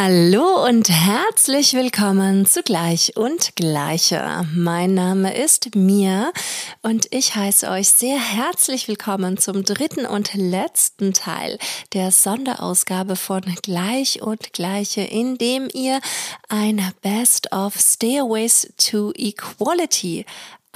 Hallo und herzlich willkommen zu Gleich und Gleiche. Mein Name ist Mia und ich heiße euch sehr herzlich willkommen zum dritten und letzten Teil der Sonderausgabe von Gleich und Gleiche, in dem ihr ein Best of Stairways to Equality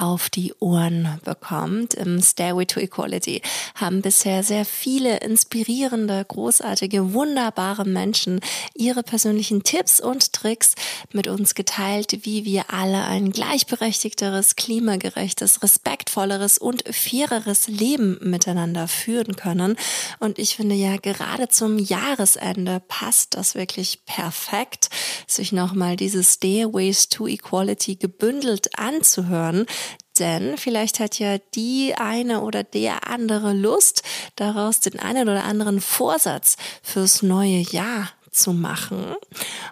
auf die Ohren bekommt. Im Stairway to Equality haben bisher sehr viele inspirierende, großartige, wunderbare Menschen ihre persönlichen Tipps und Tricks mit uns geteilt, wie wir alle ein gleichberechtigteres, klimagerechtes, respektvolleres und faireres Leben miteinander führen können. Und ich finde ja, gerade zum Jahresende passt das wirklich perfekt, sich nochmal diese Stairways to Equality gebündelt anzuhören denn vielleicht hat ja die eine oder der andere Lust, daraus den einen oder anderen Vorsatz fürs neue Jahr zu machen.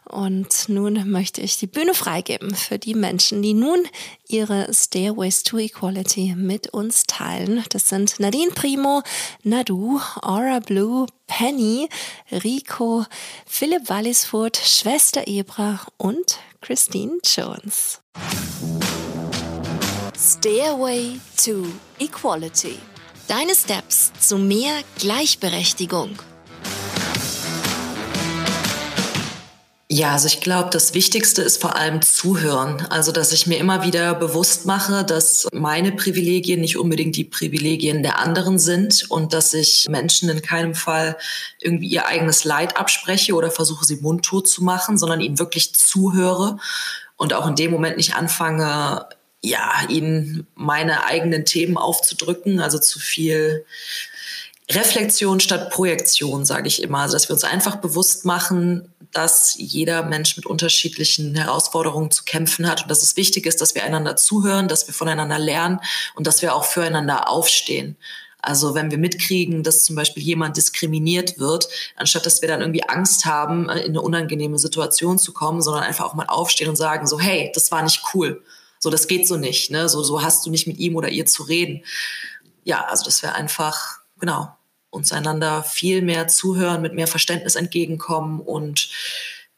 Und nun möchte ich die Bühne freigeben für die Menschen, die nun ihre Stairways to Equality mit uns teilen. Das sind Nadine Primo, Nadu, Aura Blue, Penny, Rico, Philipp Wallisfurt, Schwester Ebra und Christine Jones. Stairway to Equality. Deine Steps zu mehr Gleichberechtigung. Ja, also ich glaube, das Wichtigste ist vor allem zuhören. Also, dass ich mir immer wieder bewusst mache, dass meine Privilegien nicht unbedingt die Privilegien der anderen sind und dass ich Menschen in keinem Fall irgendwie ihr eigenes Leid abspreche oder versuche, sie mundtot zu machen, sondern ihnen wirklich zuhöre und auch in dem Moment nicht anfange, ja, ihnen meine eigenen Themen aufzudrücken, also zu viel Reflexion statt Projektion, sage ich immer. Also, dass wir uns einfach bewusst machen, dass jeder Mensch mit unterschiedlichen Herausforderungen zu kämpfen hat und dass es wichtig ist, dass wir einander zuhören, dass wir voneinander lernen und dass wir auch füreinander aufstehen. Also wenn wir mitkriegen, dass zum Beispiel jemand diskriminiert wird, anstatt dass wir dann irgendwie Angst haben, in eine unangenehme Situation zu kommen, sondern einfach auch mal aufstehen und sagen so, hey, das war nicht cool so, das geht so nicht. Ne? So, so hast du nicht mit ihm oder ihr zu reden. Ja, also das wäre einfach, genau, uns einander viel mehr zuhören, mit mehr Verständnis entgegenkommen und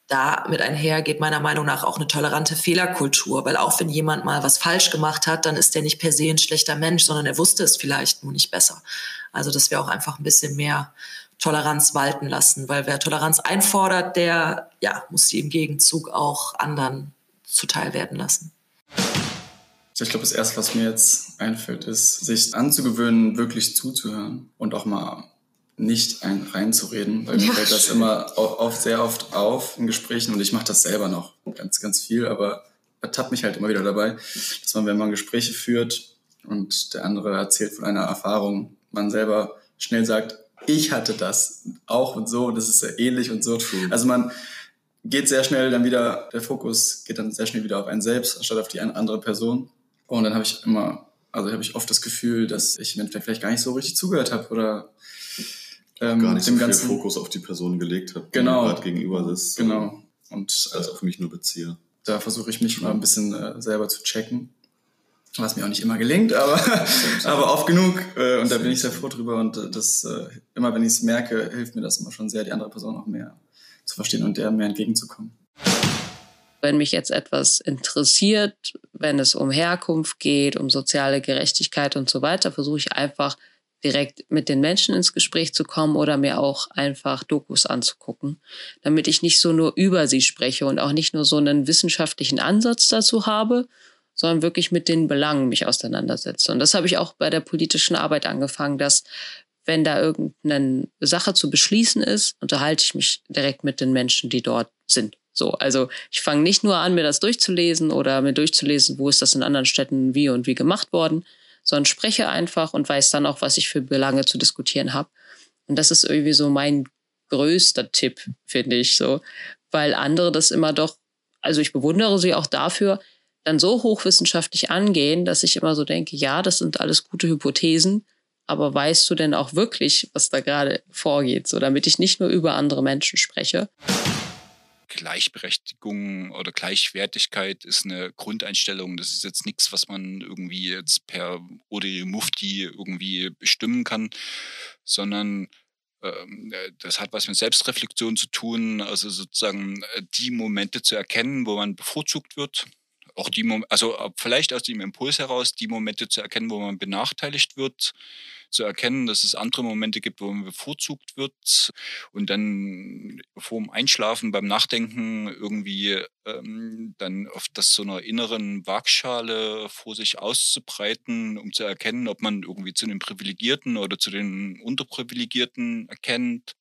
da mit einher geht meiner Meinung nach auch eine tolerante Fehlerkultur, weil auch wenn jemand mal was falsch gemacht hat, dann ist der nicht per se ein schlechter Mensch, sondern er wusste es vielleicht nur nicht besser. Also dass wir auch einfach ein bisschen mehr Toleranz walten lassen, weil wer Toleranz einfordert, der ja muss sie im Gegenzug auch anderen zuteil werden lassen. Ich glaube, das Erste, was mir jetzt einfällt, ist, sich anzugewöhnen, wirklich zuzuhören und auch mal nicht ein reinzureden, weil ja. mir fällt das immer oft, sehr oft auf in Gesprächen und ich mache das selber noch ganz, ganz viel, aber ertappt mich halt immer wieder dabei, dass man, wenn man Gespräche führt und der andere erzählt von einer Erfahrung, man selber schnell sagt, ich hatte das auch und so, das ist sehr ähnlich und so. Also man geht sehr schnell dann wieder, der Fokus geht dann sehr schnell wieder auf einen selbst, anstatt auf die andere Person. Und dann habe ich immer, also habe ich oft das Gefühl, dass ich mir vielleicht gar nicht so richtig zugehört habe oder ähm, gar nicht dem so viel ganzen Fokus auf die Person gelegt habe, genau. die gerade gegenüber sitzt. Genau. Und also auf mich nur beziehe. Da versuche ich mich mal ein bisschen äh, selber zu checken. Was mir auch nicht immer gelingt, aber, aber oft genug. Äh, und da bin ich sehr froh drüber. Und äh, das, äh, immer wenn ich es merke, hilft mir das immer schon sehr, die andere Person auch mehr zu verstehen und der mehr entgegenzukommen. Wenn mich jetzt etwas interessiert, wenn es um Herkunft geht, um soziale Gerechtigkeit und so weiter, versuche ich einfach direkt mit den Menschen ins Gespräch zu kommen oder mir auch einfach Dokus anzugucken, damit ich nicht so nur über sie spreche und auch nicht nur so einen wissenschaftlichen Ansatz dazu habe, sondern wirklich mit den Belangen mich auseinandersetze. Und das habe ich auch bei der politischen Arbeit angefangen, dass wenn da irgendeine Sache zu beschließen ist, unterhalte ich mich direkt mit den Menschen, die dort sind. So, also ich fange nicht nur an, mir das durchzulesen oder mir durchzulesen, wo ist das in anderen Städten wie und wie gemacht worden, sondern spreche einfach und weiß dann auch, was ich für Belange zu diskutieren habe. Und das ist irgendwie so mein größter Tipp, finde ich so, weil andere das immer doch, also ich bewundere sie auch dafür, dann so hochwissenschaftlich angehen, dass ich immer so denke, ja, das sind alles gute Hypothesen, aber weißt du denn auch wirklich, was da gerade vorgeht, so damit ich nicht nur über andere Menschen spreche? Gleichberechtigung oder Gleichwertigkeit ist eine Grundeinstellung. Das ist jetzt nichts, was man irgendwie jetzt per Odi Mufti irgendwie bestimmen kann, sondern ähm, äh, das hat was mit Selbstreflexion zu tun, also sozusagen äh, die Momente zu erkennen, wo man bevorzugt wird auch die, also äh, vielleicht aus dem Impuls heraus, die Momente zu erkennen, wo man benachteiligt wird, zu erkennen, dass es andere Momente gibt, wo man bevorzugt wird und dann vor dem Einschlafen beim Nachdenken irgendwie ähm, dann auf das so einer inneren Waagschale vor sich auszubreiten, um zu erkennen, ob man irgendwie zu den Privilegierten oder zu den Unterprivilegierten erkennt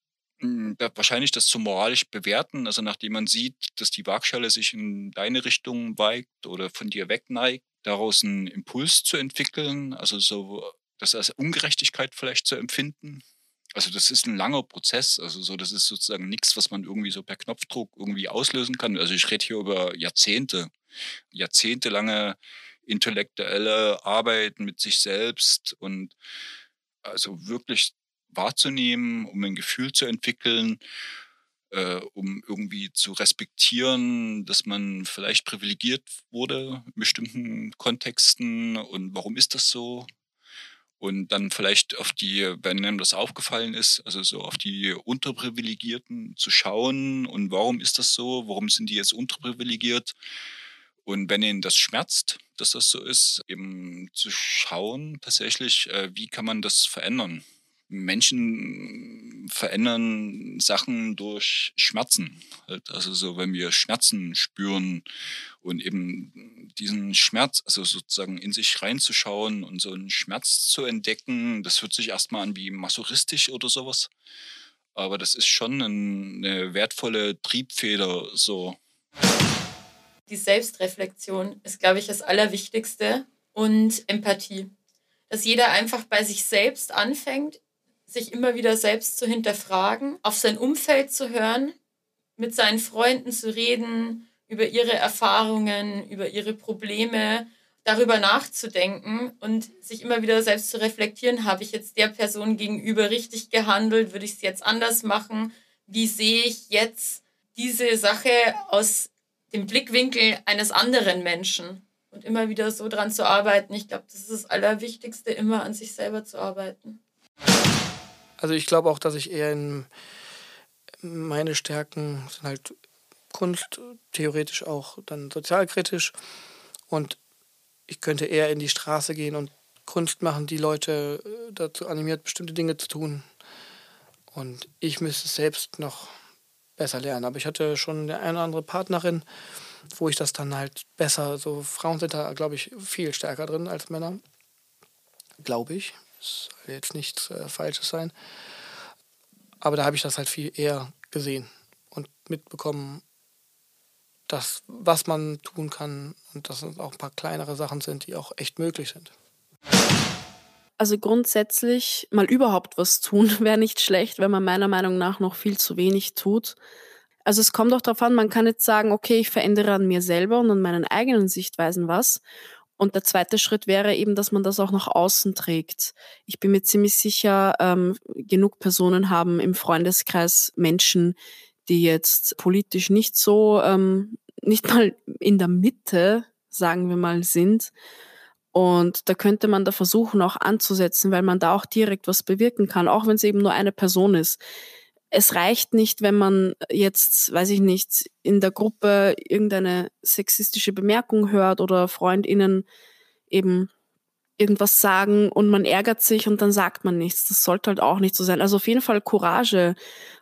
wahrscheinlich das zu moralisch bewerten, also nachdem man sieht, dass die Waagschale sich in deine Richtung weigt oder von dir wegneigt, daraus einen Impuls zu entwickeln, also so das als Ungerechtigkeit vielleicht zu empfinden. Also das ist ein langer Prozess, also so das ist sozusagen nichts, was man irgendwie so per Knopfdruck irgendwie auslösen kann. Also ich rede hier über Jahrzehnte, jahrzehntelange intellektuelle Arbeit mit sich selbst und also wirklich wahrzunehmen, um ein Gefühl zu entwickeln, äh, um irgendwie zu respektieren, dass man vielleicht privilegiert wurde in bestimmten Kontexten und warum ist das so? Und dann vielleicht auf die, wenn einem das aufgefallen ist, also so auf die Unterprivilegierten zu schauen und warum ist das so? Warum sind die jetzt unterprivilegiert? Und wenn ihnen das schmerzt, dass das so ist, eben zu schauen tatsächlich, äh, wie kann man das verändern? Menschen verändern Sachen durch Schmerzen. Halt. Also so, wenn wir Schmerzen spüren und eben diesen Schmerz, also sozusagen in sich reinzuschauen und so einen Schmerz zu entdecken, das hört sich erstmal an wie masochistisch oder sowas. Aber das ist schon eine wertvolle Triebfeder so. Die Selbstreflexion ist, glaube ich, das Allerwichtigste und Empathie. Dass jeder einfach bei sich selbst anfängt, sich immer wieder selbst zu hinterfragen, auf sein Umfeld zu hören, mit seinen Freunden zu reden, über ihre Erfahrungen, über ihre Probleme, darüber nachzudenken und sich immer wieder selbst zu reflektieren, habe ich jetzt der Person gegenüber richtig gehandelt, würde ich es jetzt anders machen, wie sehe ich jetzt diese Sache aus dem Blickwinkel eines anderen Menschen und immer wieder so dran zu arbeiten. Ich glaube, das ist das Allerwichtigste, immer an sich selber zu arbeiten. Also ich glaube auch, dass ich eher in meine Stärken sind halt Kunst, theoretisch auch dann sozialkritisch. Und ich könnte eher in die Straße gehen und Kunst machen, die Leute äh, dazu animiert, bestimmte Dinge zu tun. Und ich müsste es selbst noch besser lernen. Aber ich hatte schon eine oder andere Partnerin, wo ich das dann halt besser, so Frauen sind da, glaube ich, viel stärker drin als Männer. Glaube ich. Das soll jetzt nichts äh, Falsches sein. Aber da habe ich das halt viel eher gesehen und mitbekommen, dass, was man tun kann und dass es auch ein paar kleinere Sachen sind, die auch echt möglich sind. Also grundsätzlich mal überhaupt was tun wäre nicht schlecht, wenn man meiner Meinung nach noch viel zu wenig tut. Also es kommt auch darauf an, man kann jetzt sagen, okay, ich verändere an mir selber und an meinen eigenen Sichtweisen was. Und der zweite Schritt wäre eben, dass man das auch nach außen trägt. Ich bin mir ziemlich sicher, ähm, genug Personen haben im Freundeskreis Menschen, die jetzt politisch nicht so, ähm, nicht mal in der Mitte, sagen wir mal, sind. Und da könnte man da versuchen, auch anzusetzen, weil man da auch direkt was bewirken kann, auch wenn es eben nur eine Person ist es reicht nicht, wenn man jetzt, weiß ich nicht, in der Gruppe irgendeine sexistische Bemerkung hört oder Freundinnen eben irgendwas sagen und man ärgert sich und dann sagt man nichts. Das sollte halt auch nicht so sein. Also auf jeden Fall Courage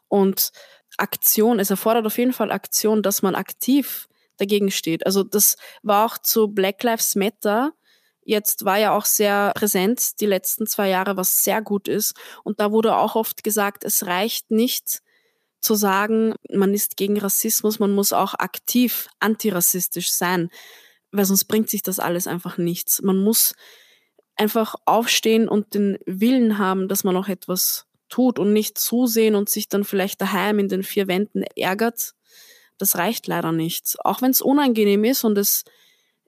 und Aktion. Es erfordert auf jeden Fall Aktion, dass man aktiv dagegen steht. Also das war auch zu Black Lives Matter jetzt war ja auch sehr präsent die letzten zwei Jahre, was sehr gut ist. Und da wurde auch oft gesagt, es reicht nicht zu sagen, man ist gegen Rassismus, man muss auch aktiv antirassistisch sein, weil sonst bringt sich das alles einfach nichts. Man muss einfach aufstehen und den Willen haben, dass man auch etwas tut und nicht zusehen und sich dann vielleicht daheim in den vier Wänden ärgert. Das reicht leider nicht. Auch wenn es unangenehm ist und es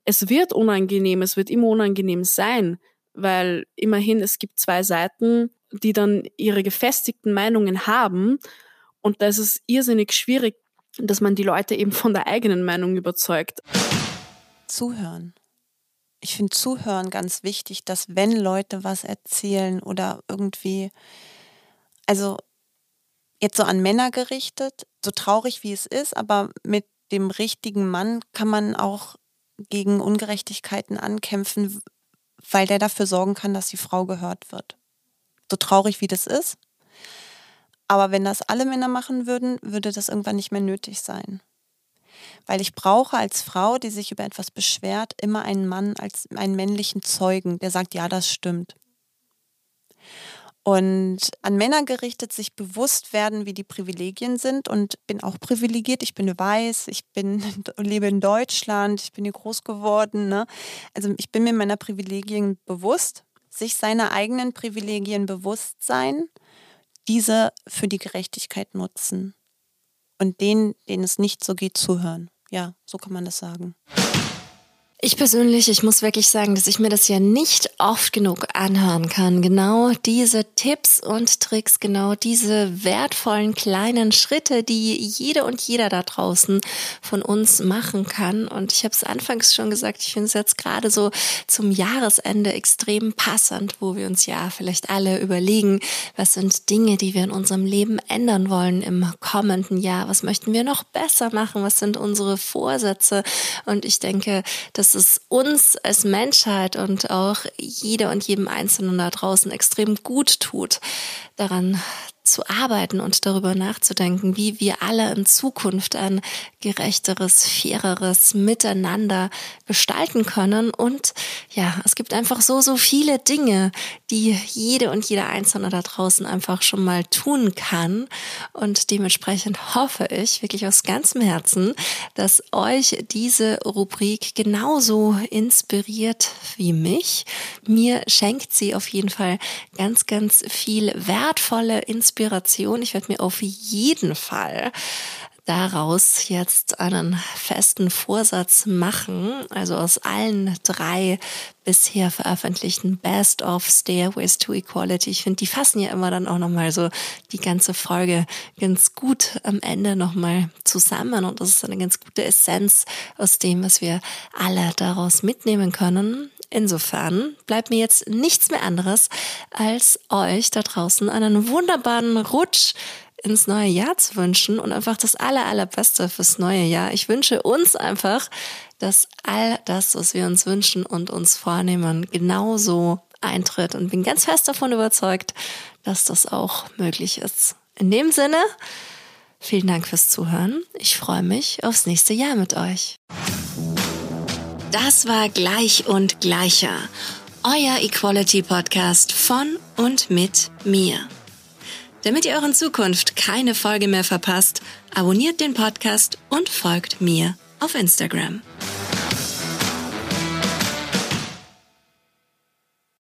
es wird unangenehm, es wird immer unangenehm sein, weil immerhin es gibt zwei Seiten, die dann ihre gefestigten Meinungen haben und da ist es irrsinnig schwierig, dass man die Leute eben von der eigenen Meinung überzeugt. Zuhören. Ich finde Zuhören ganz wichtig, dass wenn Leute was erzählen oder irgendwie, also jetzt so an Männer gerichtet, so traurig wie es ist, aber mit dem richtigen Mann kann man auch gegen Ungerechtigkeiten ankämpfen, weil der dafür sorgen kann, dass die Frau gehört wird. So traurig wie das ist. Aber wenn das alle Männer machen würden, würde das irgendwann nicht mehr nötig sein. Weil ich brauche als Frau, die sich über etwas beschwert, immer einen Mann als einen männlichen Zeugen, der sagt, ja, das stimmt. Und an Männer gerichtet sich bewusst werden, wie die Privilegien sind und bin auch privilegiert. Ich bin weiß, ich bin, lebe in Deutschland, ich bin hier groß geworden. Ne? Also ich bin mir meiner Privilegien bewusst, sich seiner eigenen Privilegien bewusst sein, diese für die Gerechtigkeit nutzen und denen, denen es nicht so geht, zuhören. Ja, so kann man das sagen. Ich persönlich, ich muss wirklich sagen, dass ich mir das ja nicht oft genug anhören kann. Genau diese Tipps und Tricks, genau diese wertvollen kleinen Schritte, die jede und jeder da draußen von uns machen kann. Und ich habe es anfangs schon gesagt, ich finde es jetzt gerade so zum Jahresende extrem passend, wo wir uns ja vielleicht alle überlegen, was sind Dinge, die wir in unserem Leben ändern wollen im kommenden Jahr? Was möchten wir noch besser machen? Was sind unsere Vorsätze? Und ich denke, dass dass es uns als Menschheit und auch jeder und jedem Einzelnen da draußen extrem gut tut, daran zu arbeiten und darüber nachzudenken, wie wir alle in Zukunft ein gerechteres, faireres Miteinander gestalten können. Und ja, es gibt einfach so, so viele Dinge, die jede und jeder Einzelne da draußen einfach schon mal tun kann. Und dementsprechend hoffe ich wirklich aus ganzem Herzen, dass euch diese Rubrik genauso inspiriert wie mich. Mir schenkt sie auf jeden Fall ganz, ganz viel wertvolle Inspiration. Ich werde mir auf jeden Fall daraus jetzt einen festen Vorsatz machen, also aus allen drei bisher veröffentlichten Best of Stairways to Equality. Ich finde, die fassen ja immer dann auch nochmal so die ganze Folge ganz gut am Ende nochmal zusammen und das ist eine ganz gute Essenz aus dem, was wir alle daraus mitnehmen können. Insofern bleibt mir jetzt nichts mehr anderes, als euch da draußen einen wunderbaren Rutsch ins neue Jahr zu wünschen und einfach das aller, allerbeste fürs neue Jahr. Ich wünsche uns einfach, dass all das, was wir uns wünschen und uns vornehmen, genauso eintritt und bin ganz fest davon überzeugt, dass das auch möglich ist. In dem Sinne, vielen Dank fürs Zuhören. Ich freue mich aufs nächste Jahr mit euch. Das war Gleich und Gleicher, euer Equality Podcast von und mit mir. Damit ihr euren Zukunft keine Folge mehr verpasst, abonniert den Podcast und folgt mir auf Instagram.